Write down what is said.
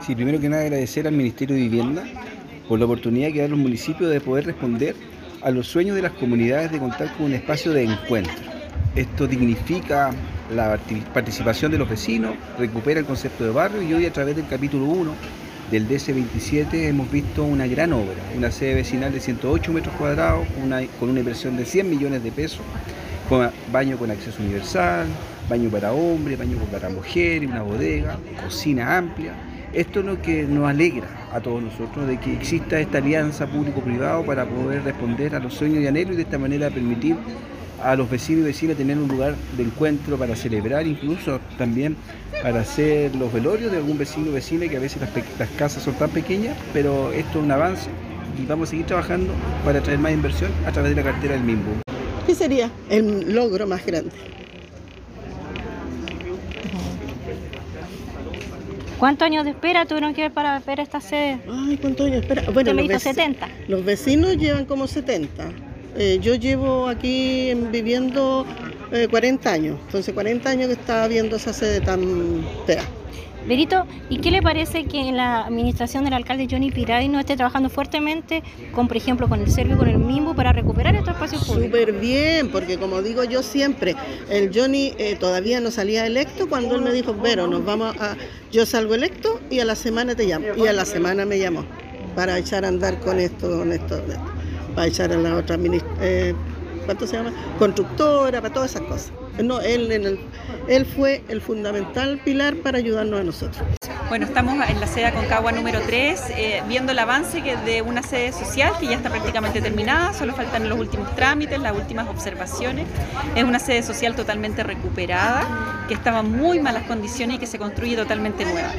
Sí, primero que nada agradecer al Ministerio de Vivienda por la oportunidad que da los municipios de poder responder a los sueños de las comunidades de contar con un espacio de encuentro. Esto dignifica la participación de los vecinos, recupera el concepto de barrio y hoy a través del capítulo 1 del DC27 hemos visto una gran obra, una sede vecinal de 108 metros cuadrados con una inversión de 100 millones de pesos, con baño con acceso universal, baño para hombres, baño para mujeres, una bodega, cocina amplia. Esto es lo que nos alegra a todos nosotros de que exista esta alianza público-privado para poder responder a los sueños y anhelos y de esta manera permitir a los vecinos y vecinas tener un lugar de encuentro para celebrar, incluso también para hacer los velorios de algún vecino o vecina, que a veces las, casas son tan pequeñas, pero esto es un avance y vamos a seguir trabajando para traer más inversión a través de la cartera del MIMBU. ¿Qué sería el logro más grande? ¿Cuántos años de espera tuvieron que ver para ver esta sede? Ay, ¿cuántos años de espera? Bueno, me los, dijo 70. los vecinos llevan como 70. Eh, yo llevo aquí viviendo 40 eh, años, entonces 40 años que estaba viendo esa sede tan fea. Berito, ¿y qué le parece que la administración del alcalde Johnny Piray no esté trabajando fuertemente con, por ejemplo, con el Servio, con el MIMBO para recuperar estos espacios públicos? Súper bien, porque como digo yo siempre, el Johnny eh, todavía no salía electo cuando él me dijo, Vero, nos vamos a... Yo salgo electo y a la semana te llamo. Y a la semana me llamó para echar a andar con esto, con esto. Para echar a la otra eh, ¿cuánto se llama? Constructora, para todas esas cosas. No, él, fue el fundamental pilar para ayudarnos a nosotros. Bueno, estamos en la sede Aconcagua número 3, eh, viendo el avance que de una sede social que ya está prácticamente terminada, solo faltan los últimos trámites, las últimas observaciones. Es una sede social totalmente recuperada, que estaba en muy malas condiciones y que se construye totalmente nueva.